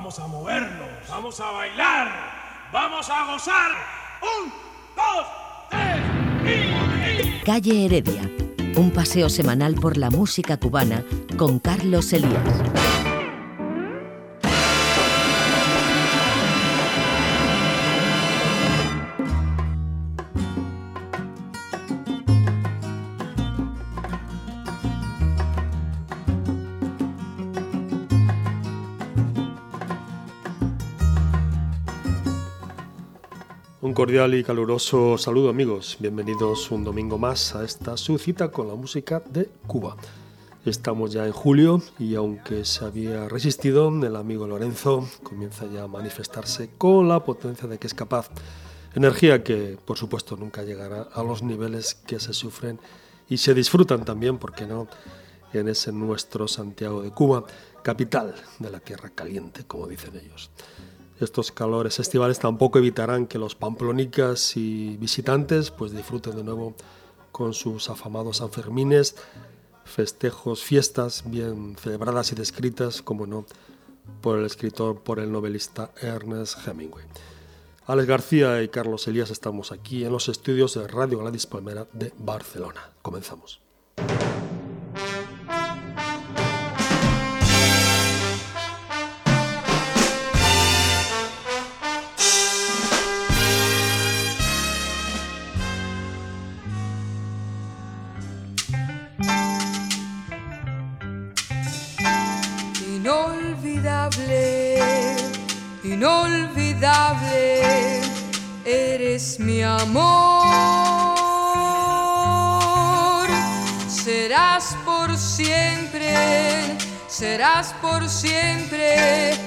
vamos a movernos, vamos a bailar, vamos a gozar. Un, dos, tres y... Calle Heredia, un paseo semanal por la música cubana con Carlos Elías. Cordial y caluroso saludo amigos, bienvenidos un domingo más a esta su cita con la música de Cuba. Estamos ya en julio y aunque se había resistido, el amigo Lorenzo comienza ya a manifestarse con la potencia de que es capaz. Energía que por supuesto nunca llegará a los niveles que se sufren y se disfrutan también, porque no?, en ese nuestro Santiago de Cuba, capital de la tierra caliente, como dicen ellos. Estos calores estivales tampoco evitarán que los pamplonicas y visitantes pues disfruten de nuevo con sus afamados Sanfermines, festejos, fiestas bien celebradas y descritas, como no, por el escritor, por el novelista Ernest Hemingway. Alex García y Carlos Elías estamos aquí en los estudios de Radio Gladys Palmera de Barcelona. Comenzamos. Mi amor. Serás por siempre, serás por siempre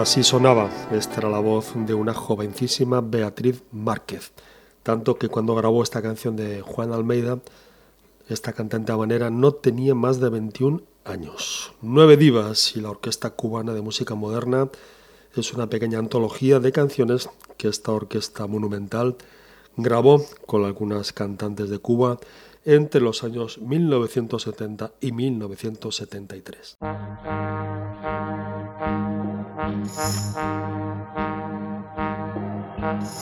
Así sonaba, esta era la voz de una jovencísima Beatriz Márquez, tanto que cuando grabó esta canción de Juan Almeida, esta cantante habanera no tenía más de 21 años. Nueve divas y la Orquesta Cubana de Música Moderna es una pequeña antología de canciones que esta orquesta monumental grabó con algunas cantantes de Cuba entre los años 1970 y 1973. se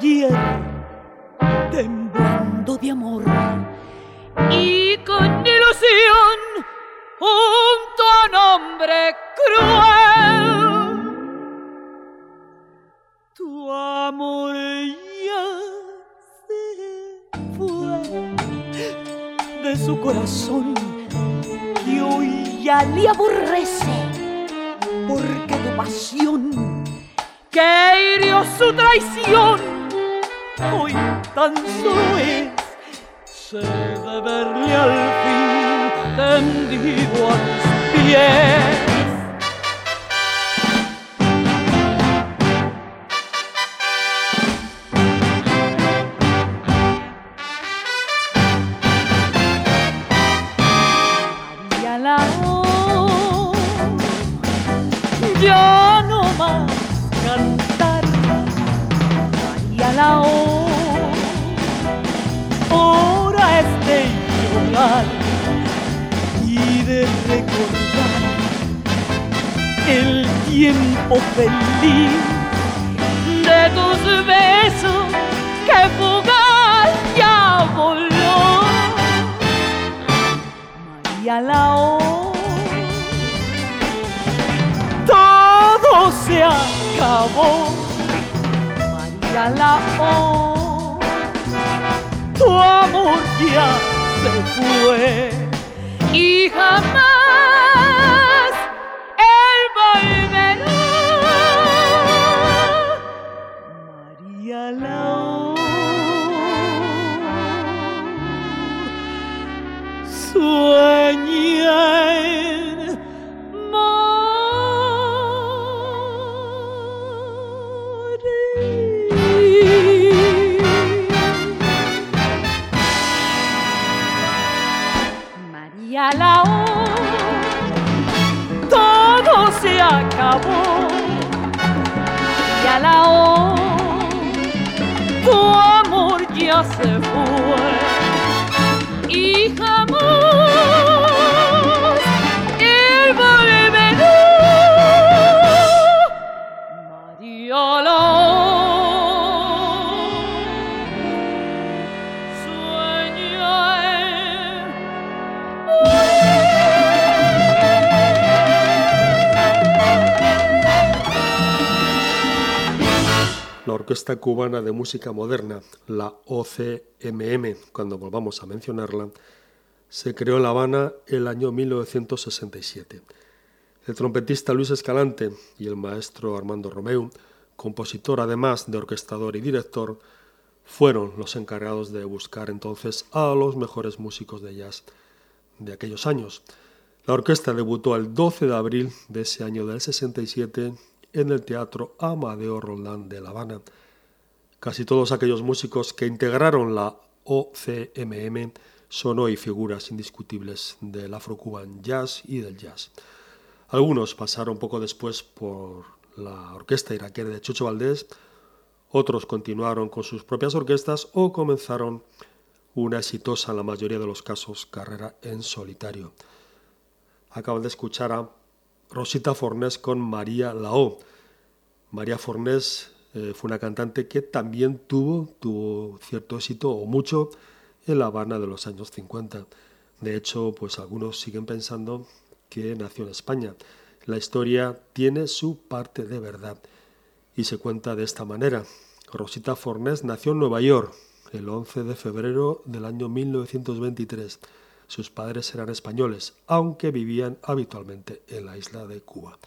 again. Acabó. María Lao, tu amor ya se fue y jamás se fue. Orquesta Cubana de Música Moderna, la OCMM, cuando volvamos a mencionarla, se creó en La Habana el año 1967. El trompetista Luis Escalante y el maestro Armando Romeu, compositor además de orquestador y director, fueron los encargados de buscar entonces a los mejores músicos de jazz de aquellos años. La orquesta debutó el 12 de abril de ese año del 67 en el Teatro Amadeo Roldán de La Habana Casi todos aquellos músicos que integraron la OCMM son hoy figuras indiscutibles del afro-cuban jazz y del jazz. Algunos pasaron poco después por la orquesta iraquera de Chucho Valdés, otros continuaron con sus propias orquestas o comenzaron una exitosa, en la mayoría de los casos, carrera en solitario. Acaban de escuchar a Rosita Fornés con María Lao. María Fornés eh, fue una cantante que también tuvo, tuvo cierto éxito o mucho en La Habana de los años 50. De hecho, pues algunos siguen pensando que nació en España. La historia tiene su parte de verdad y se cuenta de esta manera. Rosita Fornés nació en Nueva York el 11 de febrero del año 1923. Sus padres eran españoles, aunque vivían habitualmente en la isla de Cuba.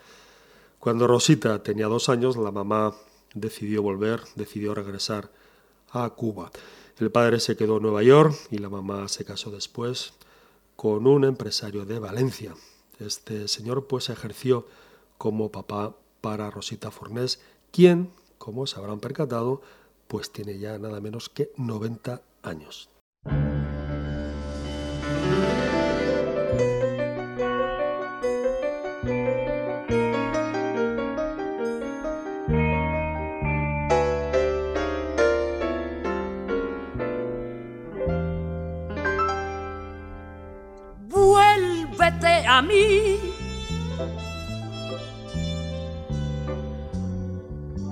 Cuando Rosita tenía dos años, la mamá decidió volver, decidió regresar a Cuba. El padre se quedó en Nueva York y la mamá se casó después con un empresario de Valencia. Este señor pues ejerció como papá para Rosita Fornés, quien, como se habrán percatado, pues tiene ya nada menos que 90 años. Mí.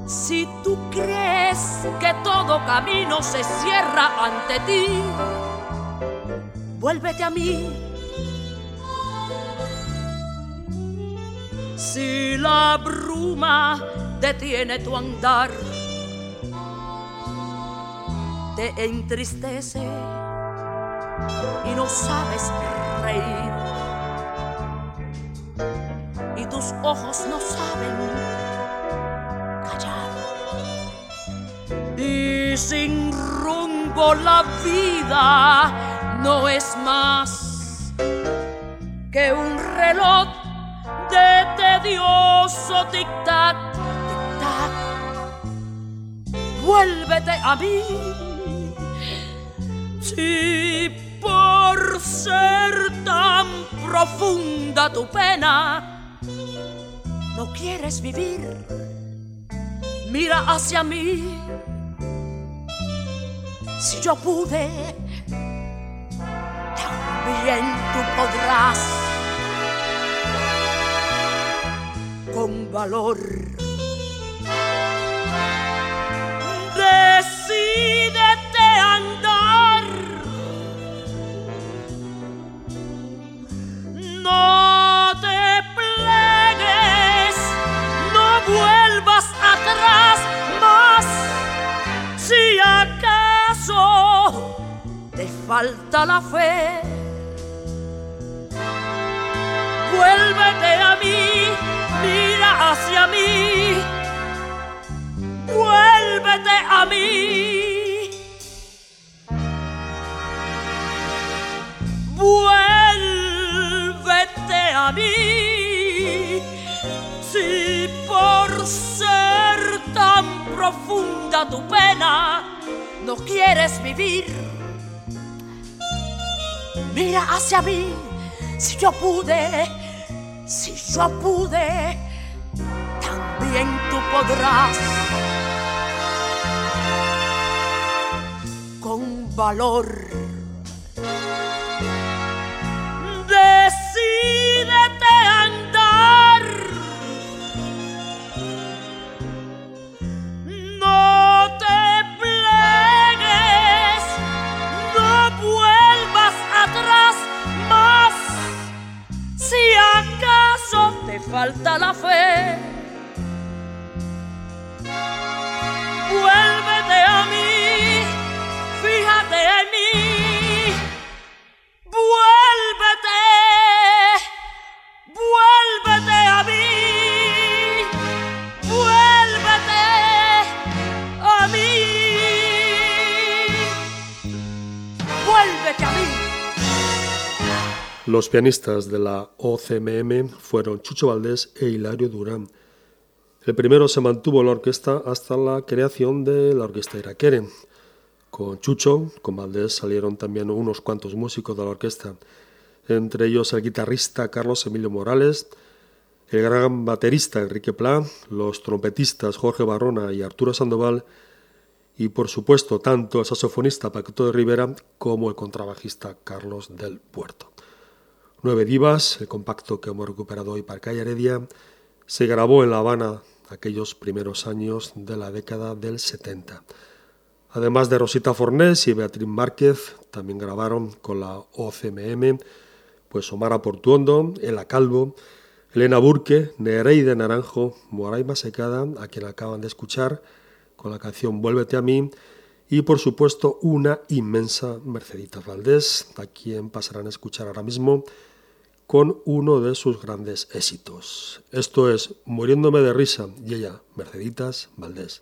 Si tú crees que todo camino se cierra ante ti, vuélvete a mí. Si la bruma detiene tu andar, te entristece y no sabes reír. Tus ojos no saben callar. Y sin rumbo la vida no es más que un reloj de tedioso tic-tac, tic-tac. Vuélvete a mí. Si por ser tan profunda tu pena no quieres vivir, mira hacia mí. Si yo pude, también tú podrás. Con valor. Te falta la fe, vuélvete a mí, mira hacia mí, vuélvete a mí. Vuélvete a mí, si por ser tan profunda tu pena no quieres vivir. Mira hacia mí, si yo pude, si yo pude, también tú podrás. Con valor. Te falta la fe, Los pianistas de la OCMM fueron Chucho Valdés e Hilario Durán. El primero se mantuvo en la orquesta hasta la creación de la orquesta Iraquere. Con Chucho, con Valdés salieron también unos cuantos músicos de la orquesta, entre ellos el guitarrista Carlos Emilio Morales, el gran baterista Enrique Pla, los trompetistas Jorge Barrona y Arturo Sandoval, y por supuesto tanto el saxofonista Paquito de Rivera como el contrabajista Carlos del Puerto. Nueve Divas, el compacto que hemos recuperado hoy para Calle Heredia, se grabó en La Habana aquellos primeros años de la década del 70. Además de Rosita Fornés y Beatriz Márquez, también grabaron con la OCMM pues Omar Portuondo, Ela Calvo, Elena Burke, Nereide Naranjo, Moraima Secada, a quien acaban de escuchar con la canción Vuélvete a mí, y por supuesto una inmensa Mercedita Valdés, a quien pasarán a escuchar ahora mismo con uno de sus grandes éxitos. Esto es Muriéndome de risa y ella, Merceditas Valdés.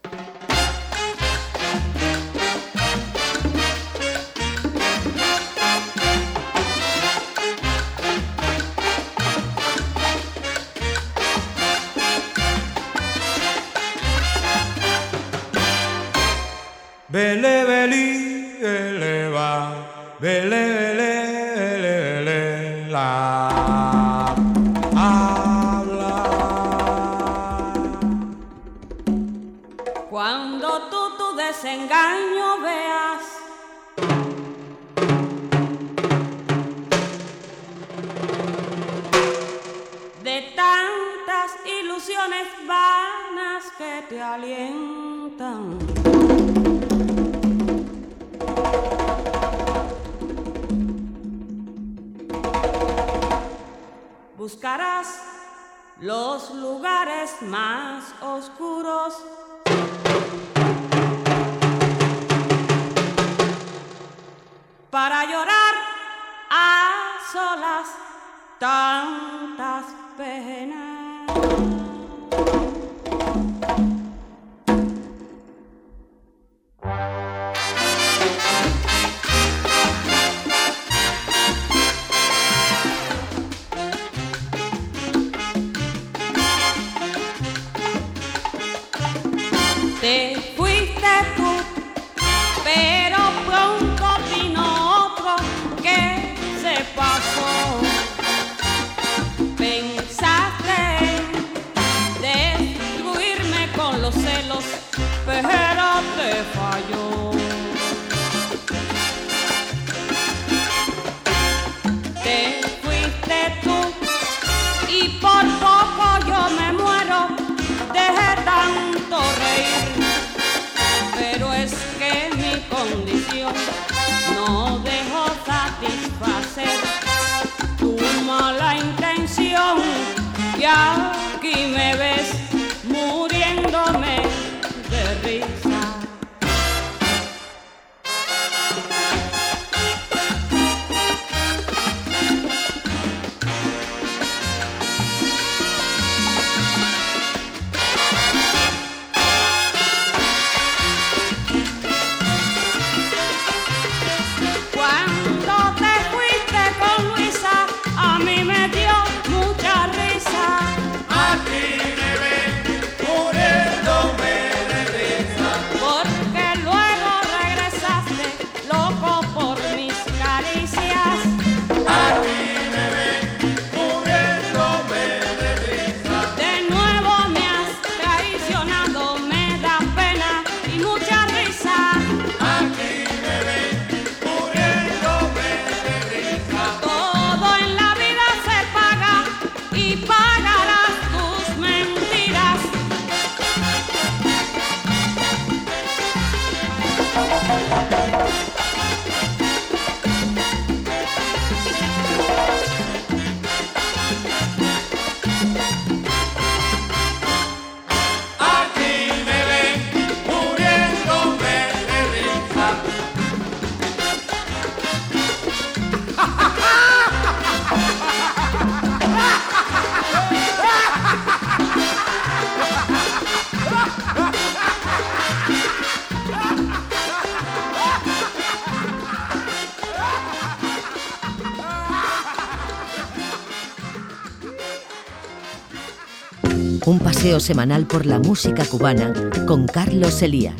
Semanal por la música cubana con Carlos Elías.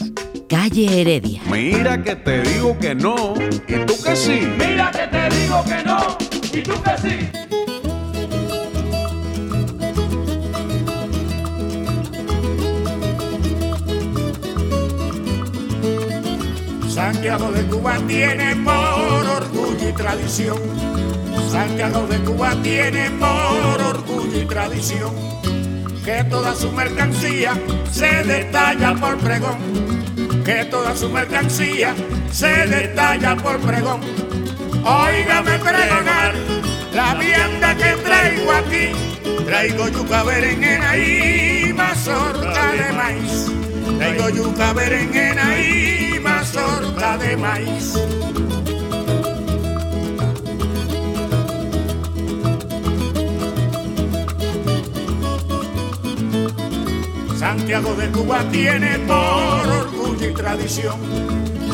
Calle Heredia. Mira que te digo que no, y tú que sí. Mira que te digo que no, y tú que sí. Santiago de Cuba tiene por orgullo y tradición. Santiago de Cuba tiene por orgullo y tradición que toda su mercancía se detalla por pregón, que toda su mercancía se detalla por pregón. Óigame pregonar la vianda que traigo aquí. Traigo yuca, berenjena y mazorca de maíz. Traigo yuca, berenjena y mazorca de maíz. Santiago de Cuba tiene por orgullo y tradición.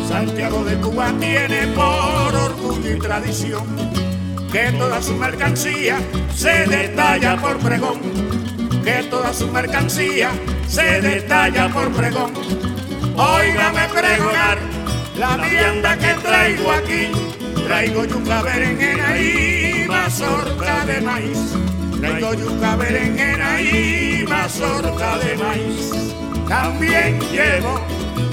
Santiago de Cuba tiene por orgullo y tradición que toda su mercancía se detalla por pregón. Que toda su mercancía se detalla por pregón. Óigame pregonar la vianda que traigo aquí. Traigo yuca, berenjena y mazorca de maíz. Traigo yuca, berenjena y mazorca de maíz. También llevo,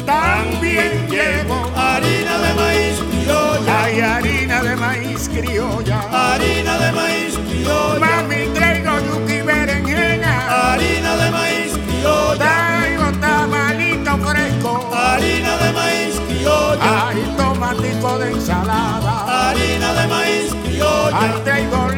también llevo harina de maíz criolla. Hay harina de maíz criolla. Harina de maíz criolla. Mami, traigo yuca y berenjena. Harina de maíz criolla. Traigo tamalito fresco. Harina de maíz criolla. Hay tomatico de ensalada. Harina de maíz criolla. Ay, traigo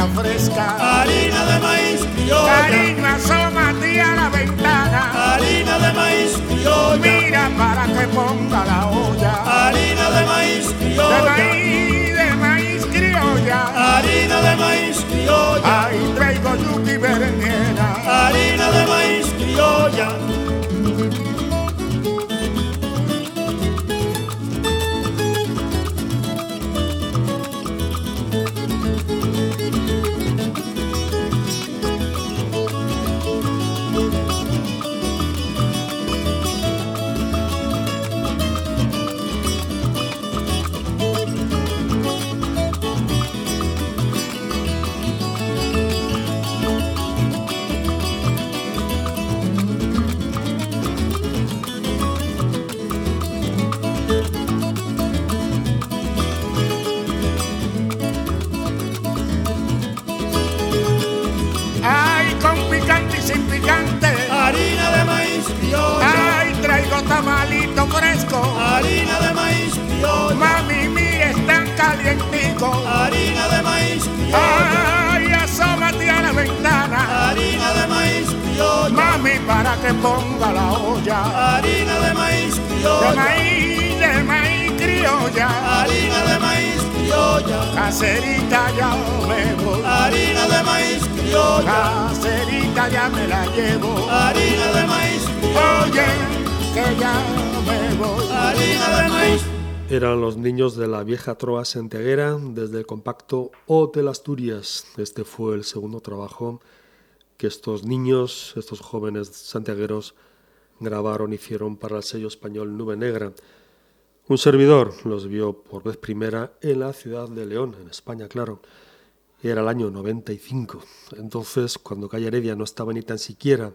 lechuguita fresca. Harina de maíz criolla. Cariño, asómate a la ventana. Harina de maíz criolla. Mira para que ponga la olla. Harina de maíz De criolla. maíz, de maíz criolla. Harina de maíz criolla. Ay, traigo yuca y berenjena. Harina de maíz criolla. Tamalito fresco. Harina de maíz criolla. Mami, mire, están calientico. Harina de maíz criolla. Ay, asómate a la ventana. Harina de maíz criolla. Mami, para que ponga la olla. Harina de maíz De criolla. maíz, de maíz criolla. Harina de maíz criolla. Caserita ya me voy. Harina de maíz criolla. Caserita ya me la llevo. Harina de maíz Oye, que ya me voy. Harina de maíz. Eran los niños de la vieja trova santiaguera desde el compacto Hotel Asturias. Este fue el segundo trabajo que estos niños, estos jóvenes santiagueros, grabaron, hicieron para el sello español Nube Negra. Un servidor los vio por vez primera en la ciudad de León, en España, claro. Era el año 95. Entonces, cuando Calle Heredia no estaba ni tan siquiera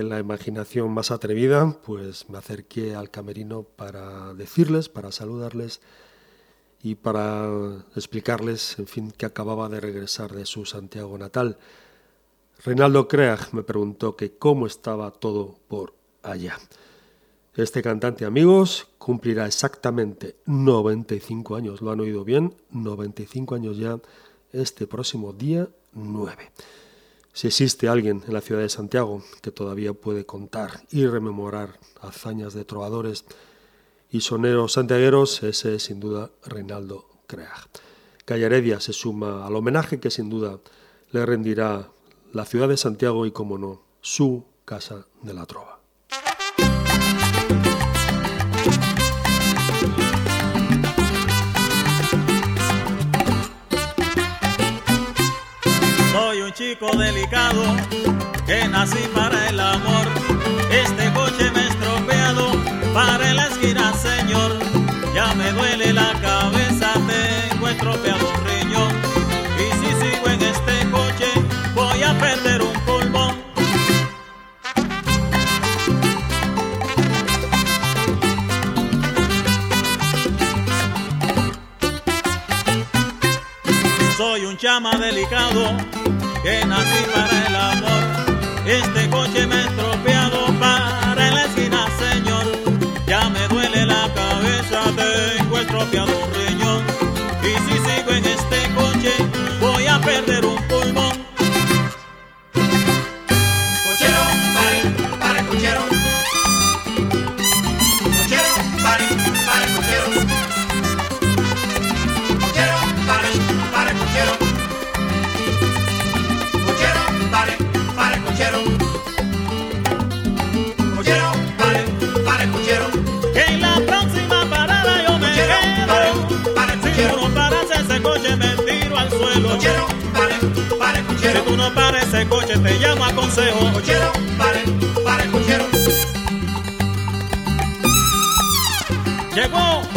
en la imaginación más atrevida, pues me acerqué al camerino para decirles, para saludarles y para explicarles, en fin, que acababa de regresar de su Santiago natal. Reinaldo Creag me preguntó que cómo estaba todo por allá. Este cantante, amigos, cumplirá exactamente 95 años, lo han oído bien, 95 años ya este próximo día 9. Si existe alguien en la ciudad de Santiago que todavía puede contar y rememorar hazañas de trovadores y soneros santiagueros, ese es sin duda Reinaldo Creag. Calle Heredia se suma al homenaje que sin duda le rendirá la ciudad de Santiago y, como no, su Casa de la Trova. Chico delicado que nací para el amor. Este coche me ha estropeado para la esquina, señor. Ya me duele la cabeza, tengo estropeado un riñón. Y si sigo en este coche, voy a perder un pulmón. Soy un chama delicado que nací para el amor. Este coche me he estropeado para la esquina, señor. Ya me duele la cabeza, tengo estropeador. ese coche te llama consejo. Cochero, pare, pare, cochero. Llegó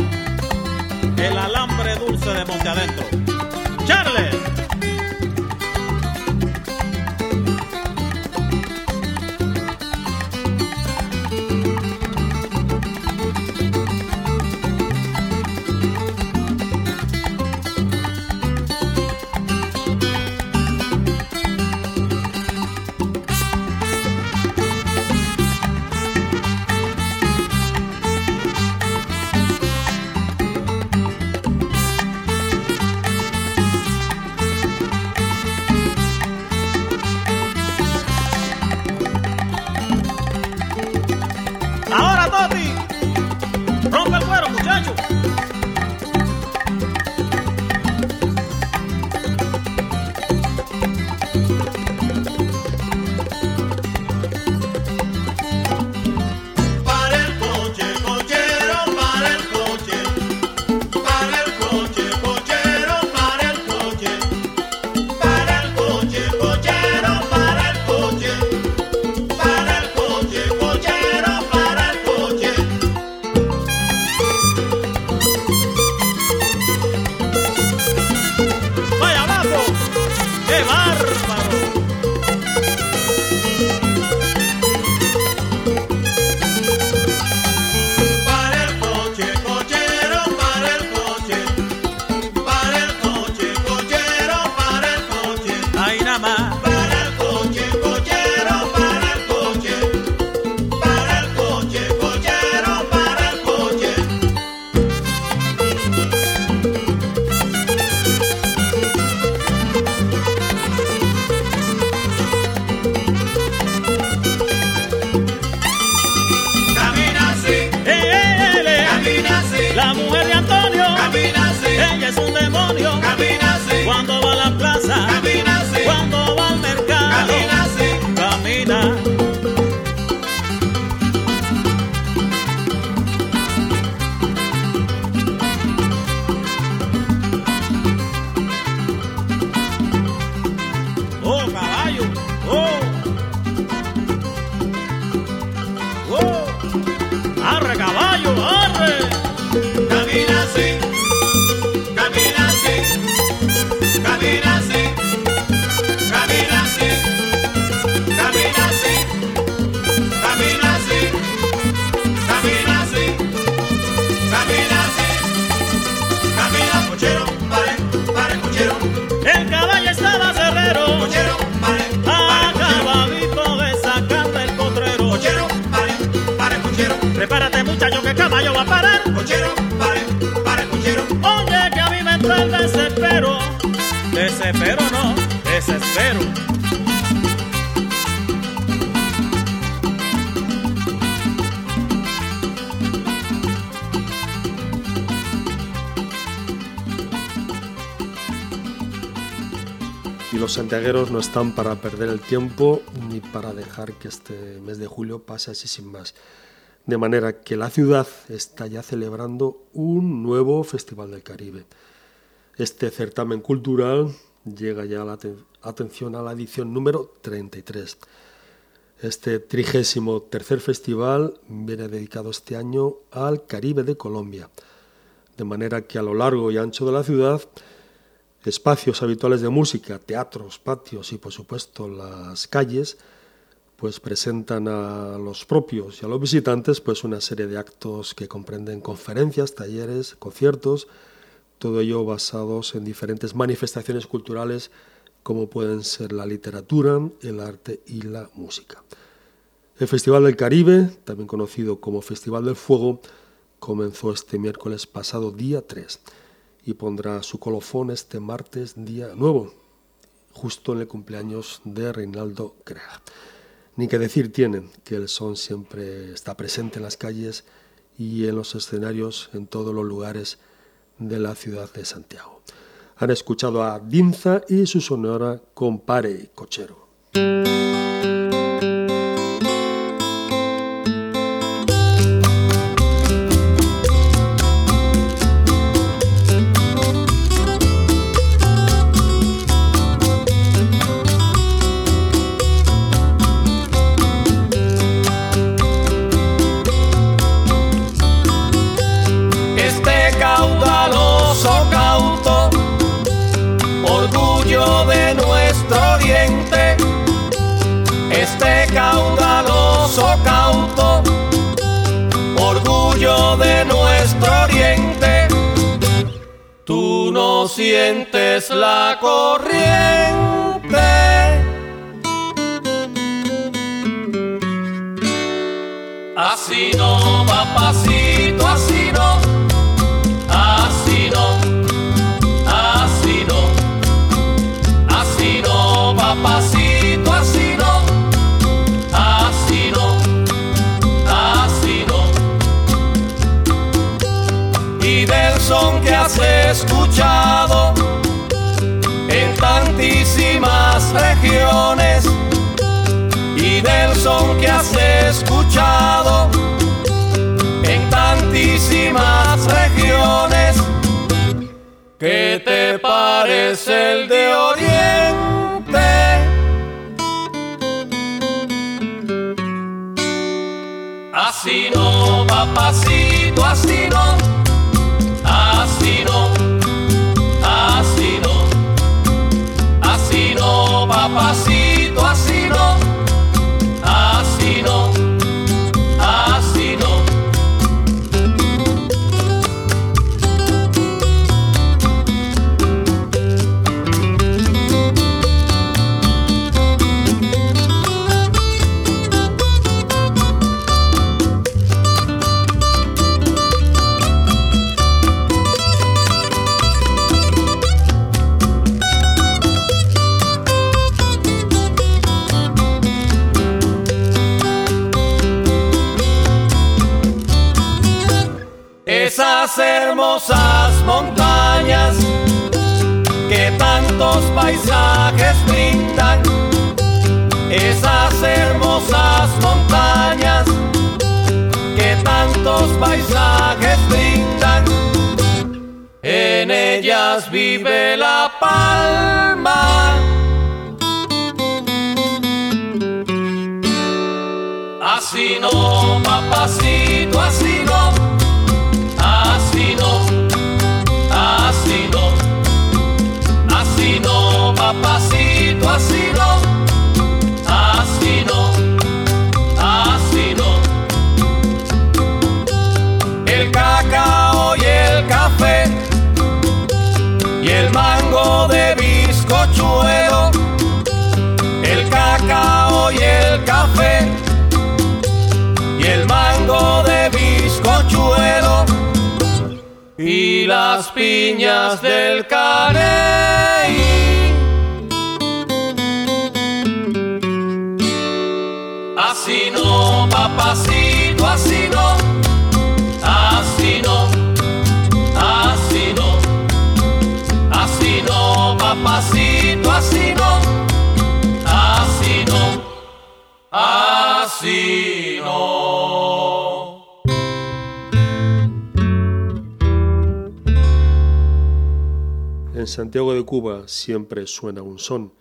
pero no desespero. Y los santiagueros no están para perder el tiempo ni para dejar que este mes de julio pase así sin más. De manera que la ciudad está ya celebrando un nuevo Festival del Caribe. Este certamen cultural llega ya la atención a la edición número 33. Este trigésimo tercer festival viene dedicado este año al Caribe de Colombia, de manera que a lo largo y ancho de la ciudad, espacios habituales de música, teatros, patios y por supuesto las calles, pues presentan a los propios y a los visitantes pues una serie de actos que comprenden conferencias, talleres, conciertos, todo ello basados en diferentes manifestaciones culturales como pueden ser la literatura, el arte y la música. El Festival del Caribe, también conocido como Festival del Fuego, comenzó este miércoles pasado día 3 y pondrá su colofón este martes día nuevo, justo en el cumpleaños de Reinaldo Craig. Ni que decir tienen que el son siempre está presente en las calles y en los escenarios, en todos los lugares de la ciudad de Santiago. Han escuchado a Dinza y su sonora Compare Cochero. Sientes la corriente. Vive la palma. Así no, papacito. Así bizcochuelo, el cacao y el café y el mango de bizcochuelo y las piñas del Carey. Así no, papacito, así En Santiago de Cuba siempre suena un son.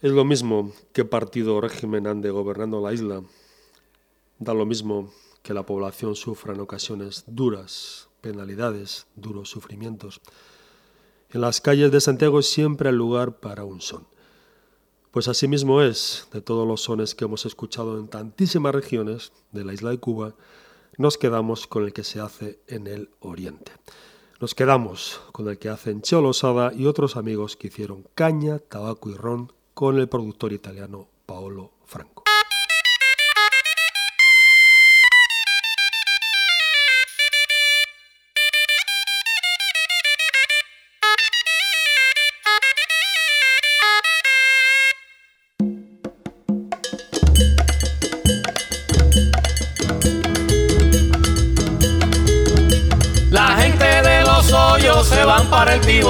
Es lo mismo que partido o régimen ande gobernando la isla. Da lo mismo que la población sufra en ocasiones duras penalidades, duros sufrimientos. En las calles de Santiago siempre hay lugar para un son. Pues así mismo es, de todos los sones que hemos escuchado en tantísimas regiones de la isla de Cuba, nos quedamos con el que se hace en el oriente. Nos quedamos con el que hacen Cheo Losada y otros amigos que hicieron caña, tabaco y ron con el productor italiano Paolo Franco.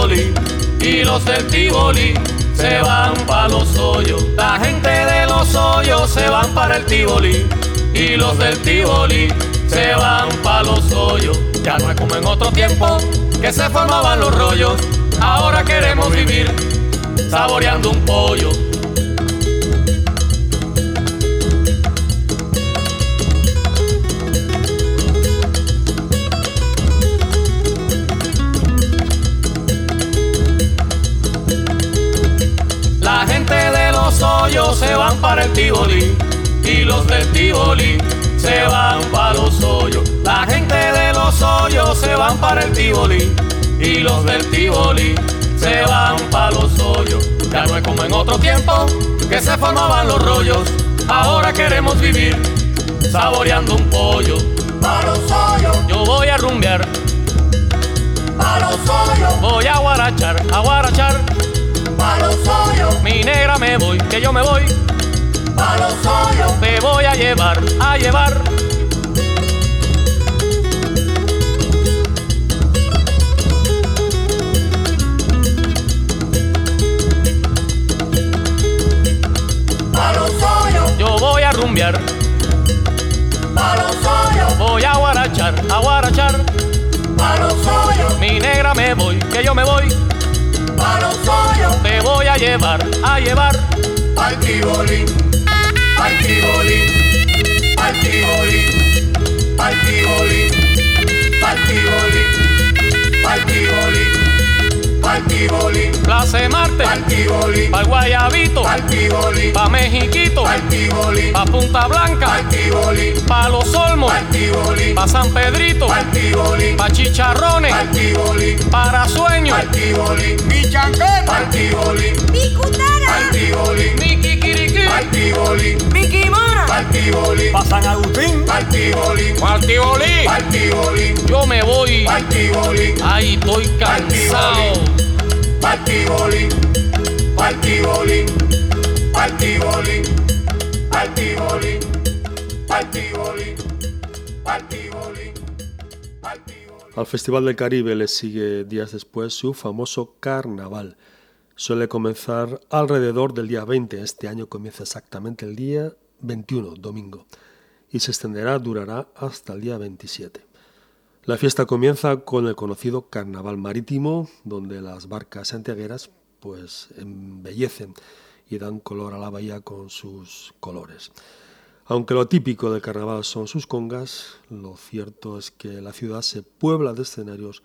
Y los del Tivoli se van para los hoyos. La gente de los hoyos se van para el Tivoli y los del Tivoli se van para los hoyos. Ya no es como en otro tiempo que se formaban los rollos. Ahora queremos vivir saboreando un pollo. De los hoyos se van para el Tivoli y los del Tivoli se van para los hoyos. La gente de los hoyos se van para el Tivoli y los del Tivoli se van para los hoyos. Ya no es como en otro tiempo que se formaban los rollos. Ahora queremos vivir saboreando un pollo. Pa' los hoyos, Yo voy a rumbear, pa' los hoyos, voy a guarachar, a guarachar. Pa' los hoyos, Mi negra me voy, que yo me voy. pa' los hoyos, Te voy a llevar, a llevar. pa' los hoyos, Yo voy a rumbear, pa' los hoyos, voy a guarachar, a guarachar. pa' los hoyos, Mi negra me voy, que yo me voy. Hoyos, Te voy a llevar, a llevar. al Tivoli, al Tivoli, al Tivoli, al Tivoli, al Tivoli, al Tivoli, al Tivoli, Plaza de Marte, al Tivoli, pa' Guayabito, al Tivoli, pa' Mexiquito, al Tivoli, pa' Punta Blanca, al Tivoli, pa' Los Olmos, al Tivoli, pa' San Pedrito, al Tivoli, pa' Chicharrones, al Tivoli, para Sueños, al Tivoli, Mi chanqueta, al Tivoli, Tivoli, mi kimona, al Tivoli, pa' San Agustín, Tivoli. al Tivoli, Yo me voy, al Tivoli, ay, estoy cansado. Tivoli, al Tivoli, al Tivoli, al Tivoli. Al Festival del Caribe le sigue días después su famoso carnaval. Suele comenzar alrededor del día 20. Este año comienza exactamente el día 21, domingo, y se extenderá, durará hasta el día 27. La fiesta comienza con el conocido Carnaval Marítimo, donde las barcas santiagueras pues embellecen y dan color a la bahía con sus colores. Aunque lo típico del carnaval son sus congas, lo cierto es que la ciudad se puebla de escenarios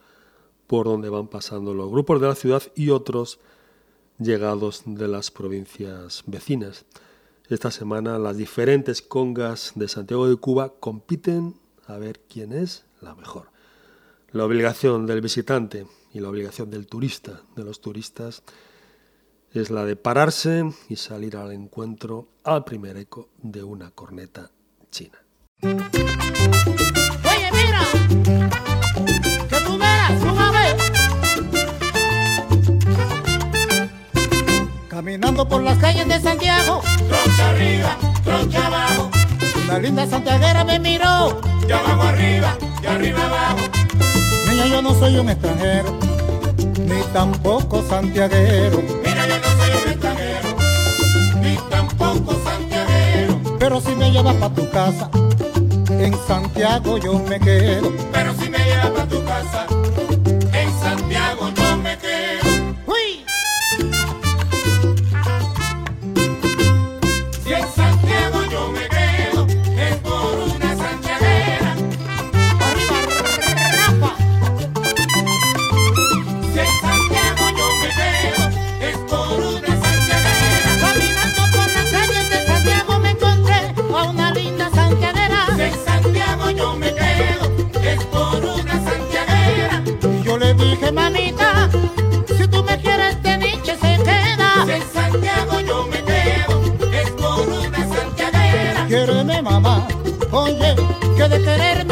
por donde van pasando los grupos de la ciudad y otros llegados de las provincias vecinas. Esta semana las diferentes congas de Santiago de Cuba compiten a ver quién es la mejor. La obligación del visitante y la obligación del turista, de los turistas, es la de pararse y salir al encuentro al primer eco de una corneta china. Caminando por las calles de Santiago, Troncha arriba, troncha abajo, una linda santiaguera me miró. de abajo arriba, de arriba abajo. Niña, yo no soy un extranjero, ni tampoco santiaguero, Mira, yo no soy un extranjero, ni tampoco santiaguero, pero si me llevas pa' tu casa, en Santiago yo me quedo. pero si me llevas para tu casa, quiéreme mamá, oye, que de quererme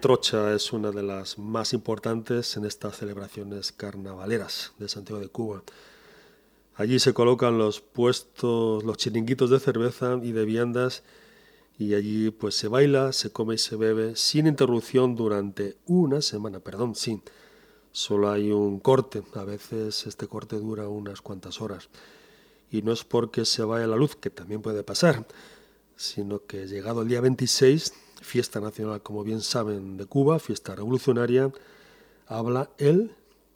Trocha es una de las más importantes en estas celebraciones carnavaleras de Santiago de Cuba. Allí se colocan los puestos, los chiringuitos de cerveza y de viandas y allí pues se baila, se come y se bebe sin interrupción durante una semana, perdón, sí. Solo hay un corte, a veces este corte dura unas cuantas horas. Y no es porque se vaya la luz, que también puede pasar, sino que llegado el día 26, fiesta nacional, como bien saben, de Cuba, fiesta revolucionaria, habla el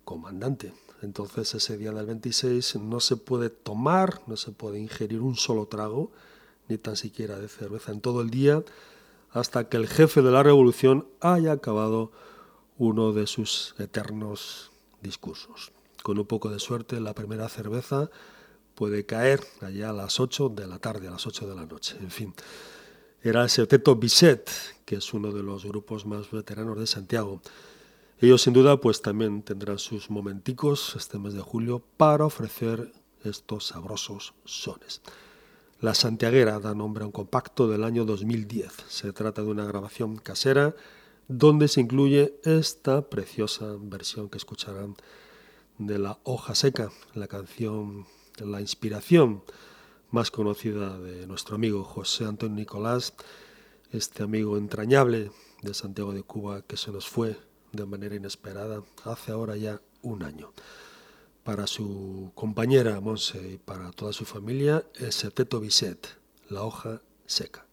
comandante. Entonces ese día del 26 no se puede tomar, no se puede ingerir un solo trago, ni tan siquiera de cerveza en todo el día, hasta que el jefe de la revolución haya acabado uno de sus eternos discursos. Con un poco de suerte, la primera cerveza puede caer allá a las 8 de la tarde, a las 8 de la noche. En fin, era el Septeto Bisset, que es uno de los grupos más veteranos de Santiago. Ellos sin duda pues también tendrán sus momenticos este mes de julio para ofrecer estos sabrosos sones. La Santiaguera da nombre a un compacto del año 2010. Se trata de una grabación casera donde se incluye esta preciosa versión que escucharán de La hoja seca, la canción, la inspiración más conocida de nuestro amigo José Antonio Nicolás, este amigo entrañable de Santiago de Cuba que se nos fue de manera inesperada hace ahora ya un año. Para su compañera Monse y para toda su familia, el Septeto Bisset, la hoja seca.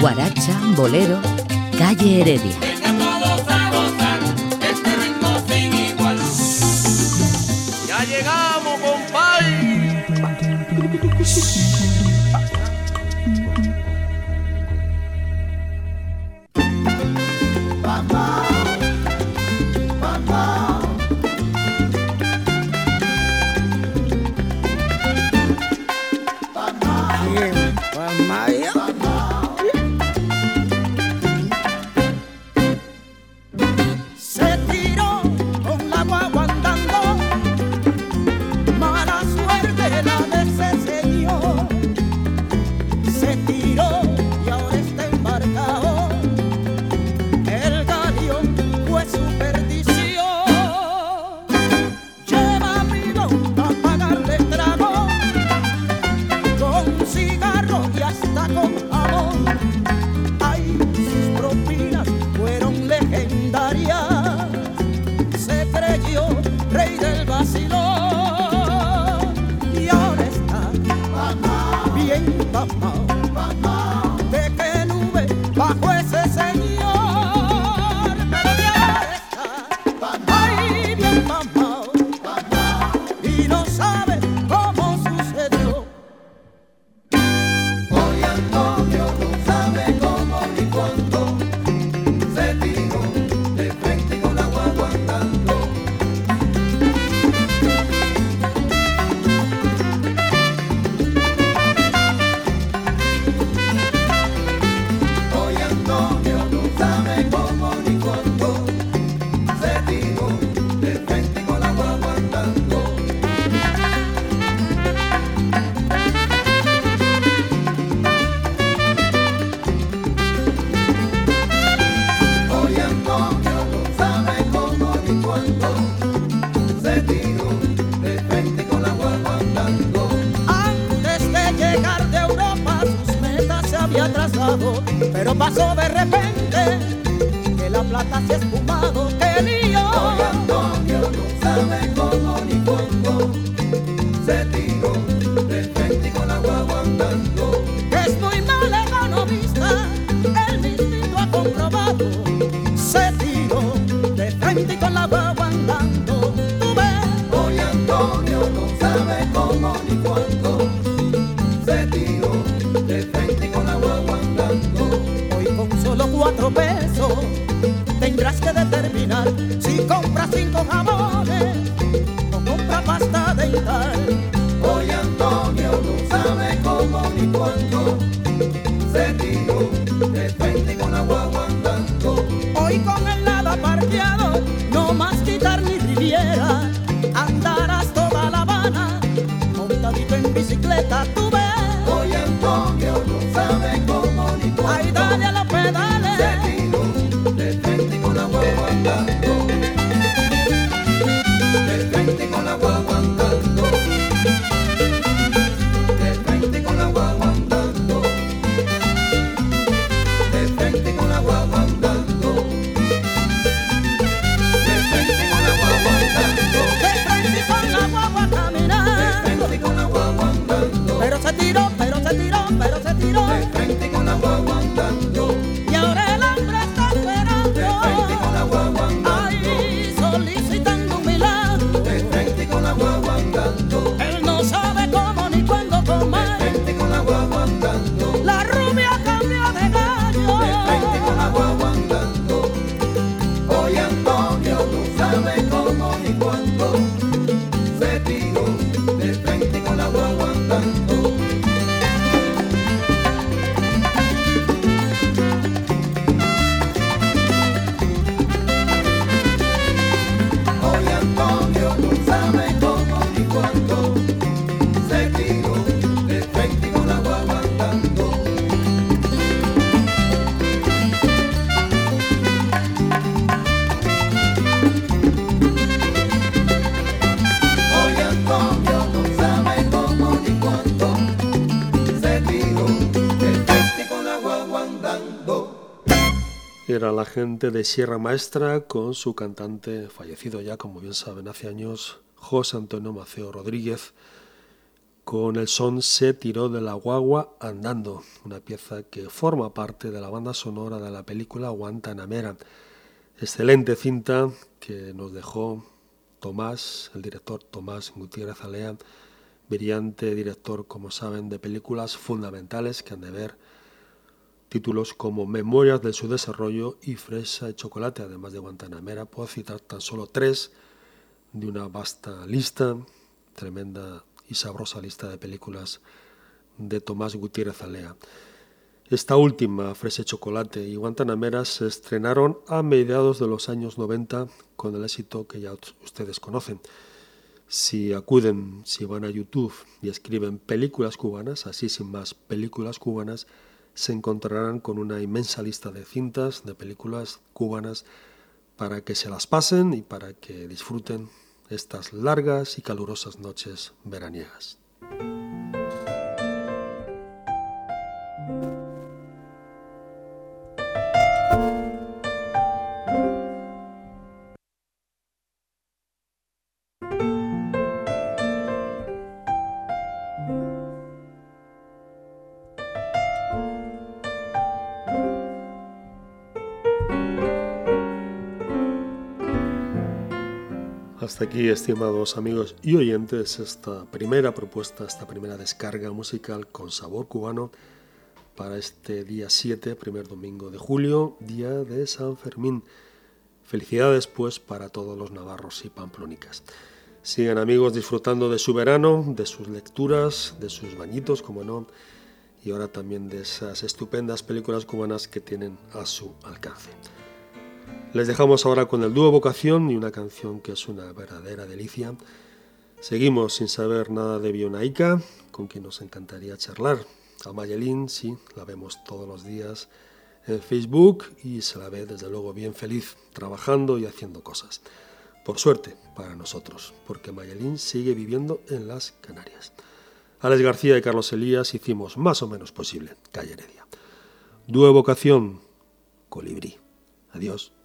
Guaracha, bolero, calle Heredia. Todos a gozar, sin igual. Ya llegamos, compadre. Era la gente de Sierra Maestra con su cantante fallecido ya, como bien saben, hace años, José Antonio Maceo Rodríguez, con el son Se tiró de la guagua andando, una pieza que forma parte de la banda sonora de la película Guantanamera. Excelente cinta que nos dejó Tomás, el director Tomás Gutiérrez Alea, brillante director, como saben, de películas fundamentales que han de ver títulos como Memorias de su desarrollo y Fresa y Chocolate, además de Guantanamera. Puedo citar tan solo tres de una vasta lista, tremenda y sabrosa lista de películas de Tomás Gutiérrez Alea. Esta última, Fresa Chocolate y Guantanamera, se estrenaron a mediados de los años 90 con el éxito que ya ustedes conocen. Si acuden, si van a YouTube y escriben películas cubanas, así sin más, películas cubanas, se encontrarán con una inmensa lista de cintas, de películas cubanas, para que se las pasen y para que disfruten estas largas y calurosas noches veraniegas. Hasta aquí, estimados amigos y oyentes, esta primera propuesta, esta primera descarga musical con sabor cubano para este día 7, primer domingo de julio, día de San Fermín. Felicidades pues para todos los navarros y pamplónicas. Sigan amigos disfrutando de su verano, de sus lecturas, de sus bañitos, como no, y ahora también de esas estupendas películas cubanas que tienen a su alcance. Les dejamos ahora con el dúo Vocación y una canción que es una verdadera delicia. Seguimos sin saber nada de Bionaica, con quien nos encantaría charlar. A Mayelín, sí, la vemos todos los días en Facebook y se la ve desde luego bien feliz, trabajando y haciendo cosas. Por suerte para nosotros, porque Mayelín sigue viviendo en las Canarias. Alex García y Carlos Elías hicimos más o menos posible Calle Heredia. Dúo vocación, colibrí. Adiós.